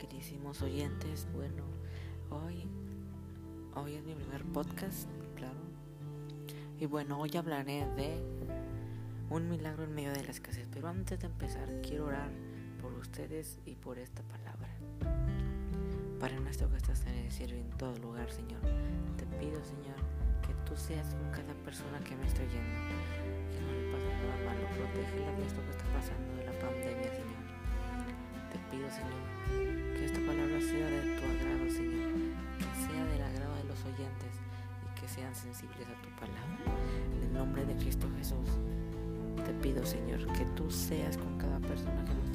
Queridísimos oyentes, bueno, hoy, hoy es mi primer podcast, claro. Y bueno, hoy hablaré de un milagro en medio de la escasez. Pero antes de empezar, quiero orar por ustedes y por esta palabra. Para en esto que estás en el cielo y en todo lugar, Señor, te pido, Señor, que tú seas con cada persona que me estoy oyendo. Que no le pase nada malo, protégela de esto que está pasando de la pandemia, Señor pido, Señor, que esta palabra sea de tu agrado, Señor, que sea del agrado de los oyentes y que sean sensibles a tu palabra. En el nombre de Cristo Jesús, te pido, Señor, que tú seas con cada persona que me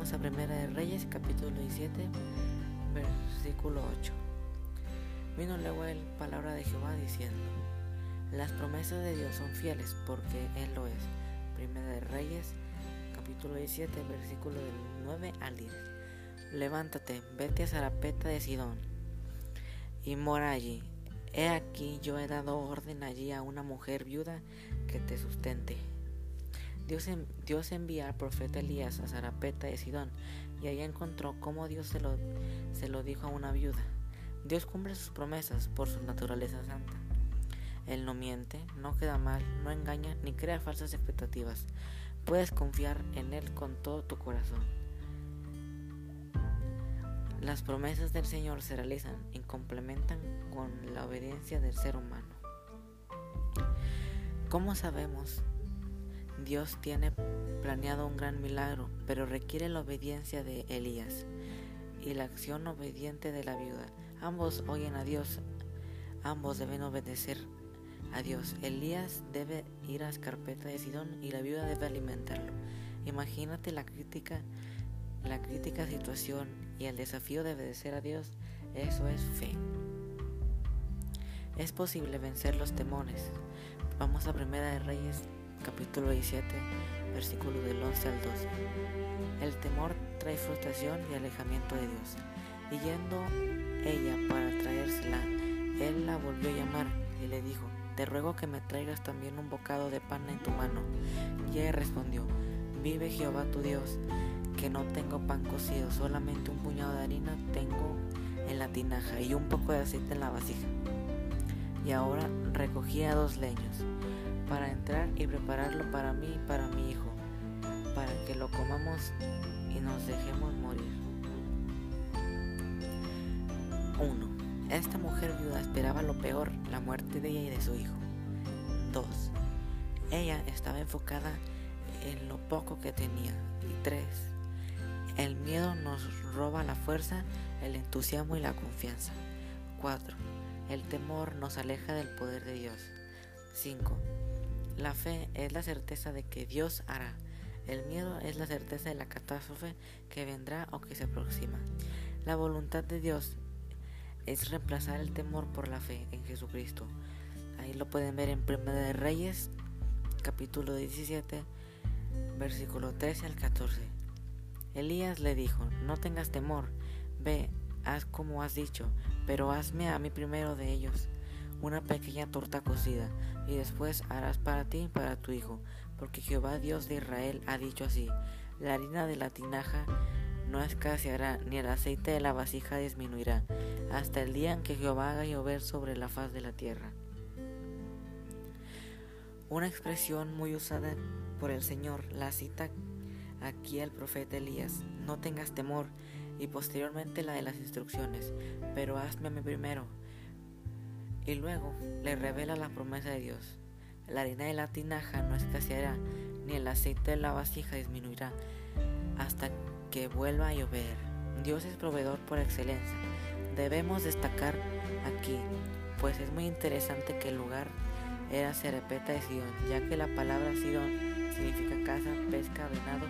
Vamos a Primera de Reyes, capítulo 17, versículo 8. Vino luego el palabra de Jehová diciendo, las promesas de Dios son fieles porque Él lo es. Primera de Reyes, capítulo 17, versículo del 9 al 10. Levántate, vete a Zarapeta de Sidón y mora allí. He aquí yo he dado orden allí a una mujer viuda que te sustente. Dios, envía al profeta Elías a Zarapeta de Sidón y ahí encontró cómo Dios se lo, se lo dijo a una viuda. Dios cumple sus promesas por su naturaleza santa. Él no miente, no queda mal, no engaña ni crea falsas expectativas. Puedes confiar en Él con todo tu corazón. Las promesas del Señor se realizan y complementan con la obediencia del ser humano. ¿Cómo sabemos Dios tiene planeado un gran milagro, pero requiere la obediencia de Elías y la acción obediente de la viuda. Ambos oyen a Dios, ambos deben obedecer a Dios. Elías debe ir a Escarpeta de Sidón y la viuda debe alimentarlo. Imagínate la crítica, la crítica situación y el desafío de obedecer a Dios. Eso es fe. Es posible vencer los temores. Vamos a Primera de Reyes capítulo 17, versículo del 11 al 12. El temor trae frustración y alejamiento de Dios. Y yendo ella para traérsela, él la volvió a llamar y le dijo, te ruego que me traigas también un bocado de pan en tu mano. Y ella respondió, vive Jehová tu Dios, que no tengo pan cocido, solamente un puñado de harina tengo en la tinaja y un poco de aceite en la vasija. Y ahora recogía dos leños para entrar y prepararlo para mí y para mi hijo, para que lo comamos y nos dejemos morir. 1. Esta mujer viuda esperaba lo peor, la muerte de ella y de su hijo. 2. Ella estaba enfocada en lo poco que tenía. Y 3. El miedo nos roba la fuerza, el entusiasmo y la confianza. 4. El temor nos aleja del poder de Dios. 5. La fe es la certeza de que Dios hará. El miedo es la certeza de la catástrofe que vendrá o que se aproxima. La voluntad de Dios es reemplazar el temor por la fe en Jesucristo. Ahí lo pueden ver en Primera de Reyes, capítulo 17, versículo 13 al 14. Elías le dijo, no tengas temor, ve, haz como has dicho, pero hazme a mí primero de ellos una pequeña torta cocida, y después harás para ti y para tu hijo, porque Jehová Dios de Israel ha dicho así, la harina de la tinaja no escaseará, ni el aceite de la vasija disminuirá, hasta el día en que Jehová haga llover sobre la faz de la tierra. Una expresión muy usada por el Señor la cita aquí el profeta Elías, no tengas temor, y posteriormente la de las instrucciones, pero hazme primero, y luego le revela la promesa de Dios. La harina de la tinaja no escaseará, ni el aceite de la vasija disminuirá, hasta que vuelva a llover. Dios es proveedor por excelencia. Debemos destacar aquí, pues es muy interesante que el lugar era Serepeta de Sidón, ya que la palabra Sidón significa casa, pesca, venado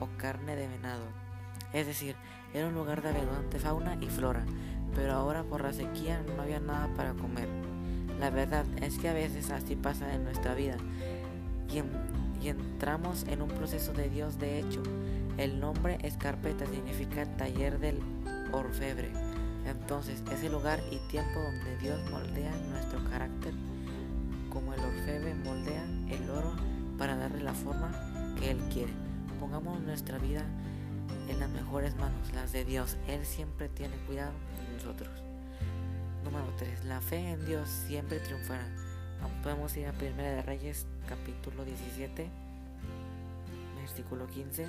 o carne de venado. Es decir, era un lugar de abundante fauna y flora, pero ahora por la sequía no había nada para comer. La verdad es que a veces así pasa en nuestra vida y entramos en un proceso de Dios de hecho. El nombre escarpeta significa taller del orfebre. Entonces es el lugar y tiempo donde Dios moldea nuestro carácter como el orfebre moldea el oro para darle la forma que Él quiere. Pongamos nuestra vida en las mejores manos, las de Dios. Él siempre tiene cuidado de nosotros. Número 3. La fe en Dios siempre triunfará. Podemos ir a Primera de Reyes, capítulo 17, versículo 15.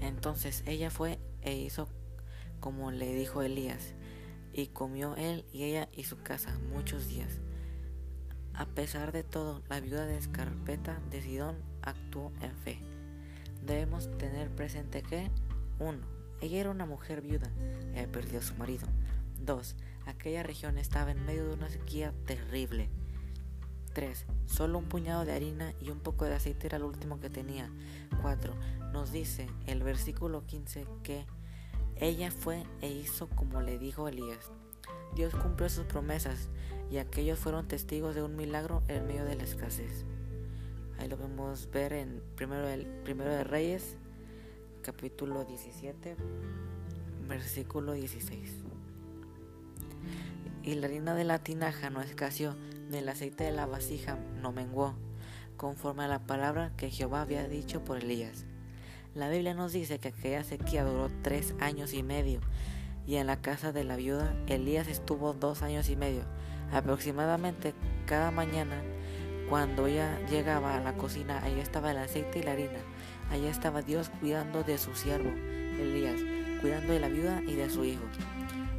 Entonces ella fue e hizo como le dijo Elías, y comió él y ella y su casa muchos días. A pesar de todo, la viuda de Escarpeta de Sidón actuó en fe. Debemos tener presente que 1. Ella era una mujer viuda y perdió a su marido. 2. Aquella región estaba en medio de una sequía terrible. 3. Solo un puñado de harina y un poco de aceite era lo último que tenía. 4. Nos dice el versículo 15 que ella fue e hizo como le dijo Elías. Dios cumplió sus promesas y aquellos fueron testigos de un milagro en medio de la escasez. Ahí lo podemos ver en primero, el, primero de Reyes, capítulo 17, versículo 16. Y la harina de la tinaja no escaseó, ni el aceite de la vasija no menguó, conforme a la palabra que Jehová había dicho por Elías. La Biblia nos dice que aquella sequía duró tres años y medio, y en la casa de la viuda Elías estuvo dos años y medio. Aproximadamente cada mañana, cuando ella llegaba a la cocina, ahí estaba el aceite y la harina. Allá estaba Dios cuidando de su siervo, Elías, cuidando de la viuda y de su hijo.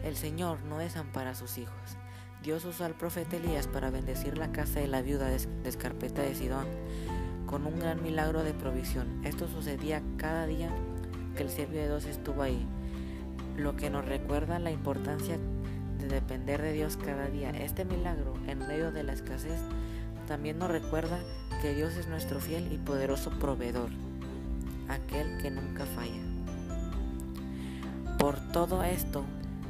El Señor no desampara a sus hijos. Dios usó al profeta Elías para bendecir la casa de la viuda de Escarpeta de Sidón con un gran milagro de provisión. Esto sucedía cada día que el siervo de Dios estuvo ahí, lo que nos recuerda la importancia de depender de Dios cada día. Este milagro en medio de la escasez también nos recuerda que Dios es nuestro fiel y poderoso proveedor, aquel que nunca falla. Por todo esto,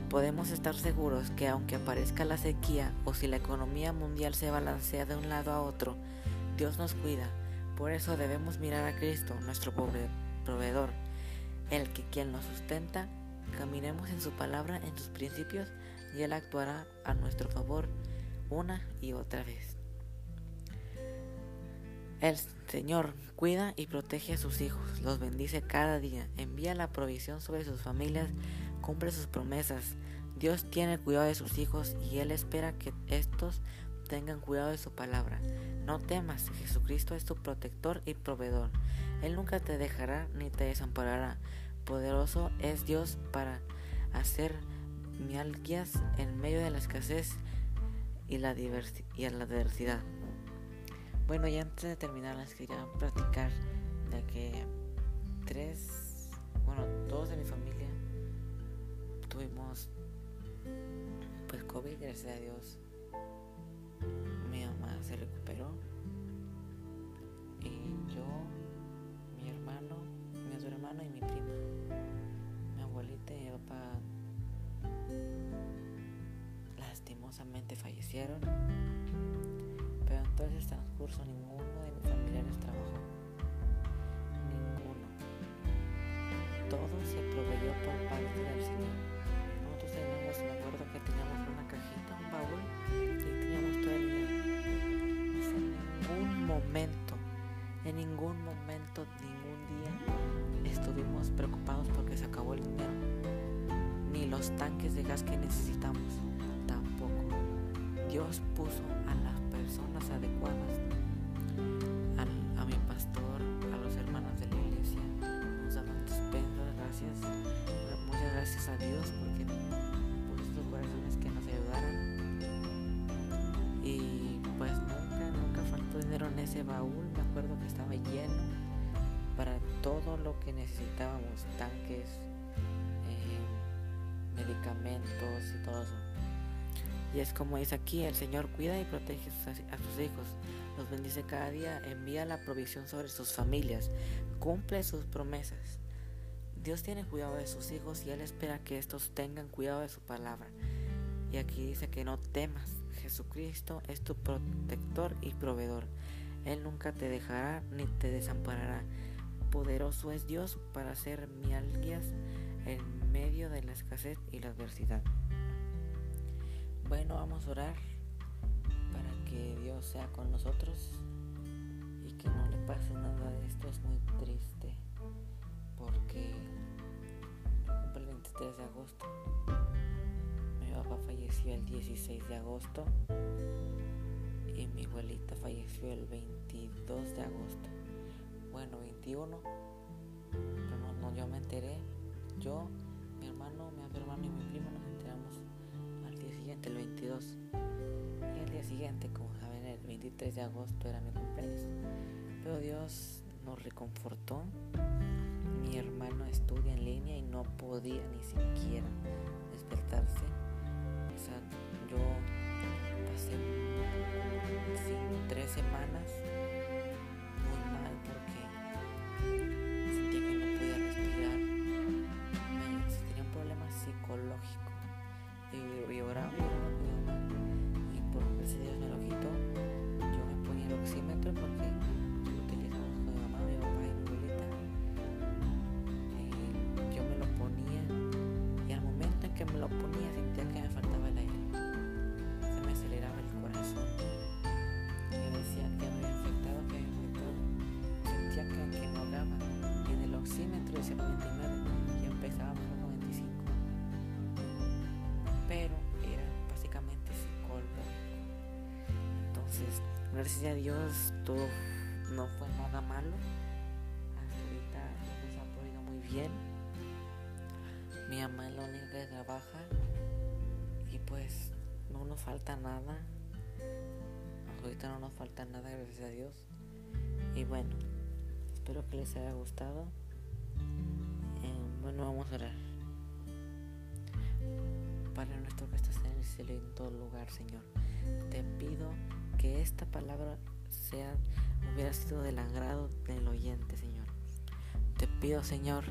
podemos estar seguros que aunque aparezca la sequía o si la economía mundial se balancea de un lado a otro, Dios nos cuida por eso debemos mirar a Cristo, nuestro proveedor, el que quien nos sustenta, caminemos en su palabra, en sus principios, y Él actuará a nuestro favor una y otra vez. El Señor cuida y protege a sus hijos, los bendice cada día, envía la provisión sobre sus familias, cumple sus promesas. Dios tiene cuidado de sus hijos y Él espera que estos tengan cuidado de su palabra. No temas, Jesucristo es tu protector y proveedor. Él nunca te dejará ni te desamparará. Poderoso es Dios para hacer mialgias en medio de la escasez y la, y la diversidad. Bueno, y antes de terminar les quería platicar de que tres, bueno, todos de mi familia tuvimos pues COVID, gracias a Dios. Se recuperó y yo, mi hermano, mi otro hermano y mi prima, mi abuelita y mi papá lastimosamente fallecieron, pero en todo ese transcurso ninguno de mis familiares trabajó, ninguno, todo se proveyó por parte del Señor. Nosotros teníamos, me acuerdo que teníamos una cajita, un baúl y teníamos todo el momento, en ningún momento, ningún día estuvimos preocupados porque se acabó el dinero, ni los tanques de gas que necesitamos, tampoco. Dios puso a personas adecuadas, a, mi pastor, a los hermanos de la iglesia, nos daban estupendas gracias, muchas gracias a Dios porque puso sus corazones que nos ayudaran y pues dinero en ese baúl, me acuerdo que estaba lleno para todo lo que necesitábamos, tanques, eh, medicamentos y todo eso. Y es como dice aquí, el Señor cuida y protege a sus hijos, los bendice cada día, envía la provisión sobre sus familias, cumple sus promesas. Dios tiene cuidado de sus hijos y Él espera que estos tengan cuidado de su palabra. Y aquí dice que no temas, Jesucristo es tu protector y proveedor. Él nunca te dejará ni te desamparará. Poderoso es Dios para ser mi alguias en medio de la escasez y la adversidad. Bueno, vamos a orar para que Dios sea con nosotros y que no le pase nada de esto. Es muy triste porque el 23 de agosto. Mi papá falleció el 16 de agosto y mi abuelita falleció el 22 de agosto. Bueno, 21. Pero no, yo me enteré. Yo, mi hermano, mi hermano y mi primo nos enteramos siguiente, el 22. Y el día siguiente, como saben, el 23 de agosto era mi cumpleaños. Pero Dios nos reconfortó. Mi hermano estudia en línea y no podía ni siquiera despertarse. O sea, yo pasé tres semanas oxímetro decía 99 y empezaba a bajar 95. Pero era básicamente psicológico. Entonces, gracias a Dios, todo no fue nada malo. Hasta ahorita nos ha podido muy bien. Mi mamá es la única que trabaja y pues no nos falta nada. Ahorita no nos falta nada, gracias a Dios. Y bueno, espero que les haya gustado. Bueno, vamos a orar. Padre nuestro que estás en el cielo y en todo lugar, Señor. Te pido que esta palabra sea, hubiera sido del agrado del oyente, Señor. Te pido, Señor,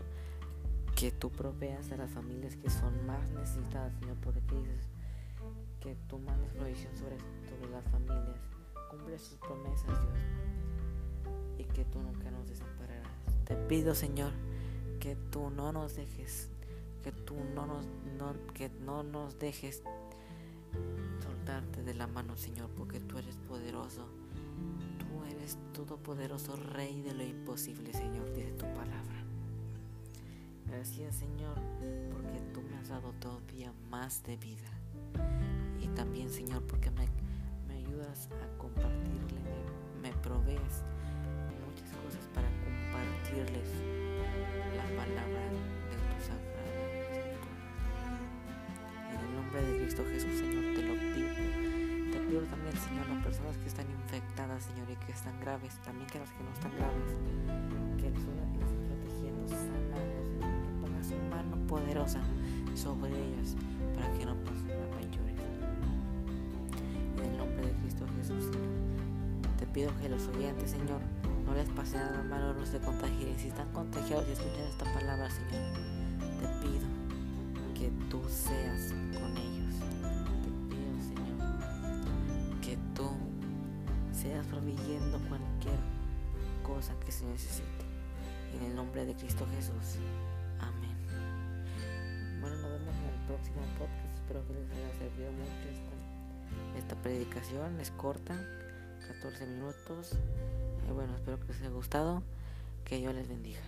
que tú proveas a las familias que son más necesitadas, Señor, porque dices que tú mandes provisión sobre, sobre las familias. Cumple sus promesas, Dios, y que tú nunca nos desampararás. Te pido, Señor, que tú no nos dejes, que tú no nos, no, que no nos dejes soltarte de la mano, Señor, porque tú eres poderoso. Tú eres todopoderoso Rey de lo imposible, Señor, dice tu palabra. Gracias, Señor, porque tú me has dado todavía más de vida. Y también, Señor, porque me, me ayudas a compartirle, me, me provees muchas cosas para compartirles palabra de tu. En el nombre de Cristo Jesús, Señor, te lo pido. Te pido también, Señor, las personas que están infectadas, Señor, y que están graves, también que las que no están graves, que Señor las esté protegiendo, sanando, Señor, que ponga su mano poderosa sobre ellas para que no pasen a mayores. En el nombre de Cristo Jesús, Señor, te pido que los oyentes, Señor, no les pase nada malo, no se contagien. Si están contagiados y escuchan esta palabra, Señor, te pido que tú seas con ellos. Te pido, Señor, que tú seas proveyendo cualquier cosa que se necesite. En el nombre de Cristo Jesús. Amén. Bueno, nos vemos en el próximo podcast. Espero que les haya servido mucho esta, esta predicación. Es corta, 14 minutos. Y bueno, espero que les haya gustado. Que Dios les bendiga.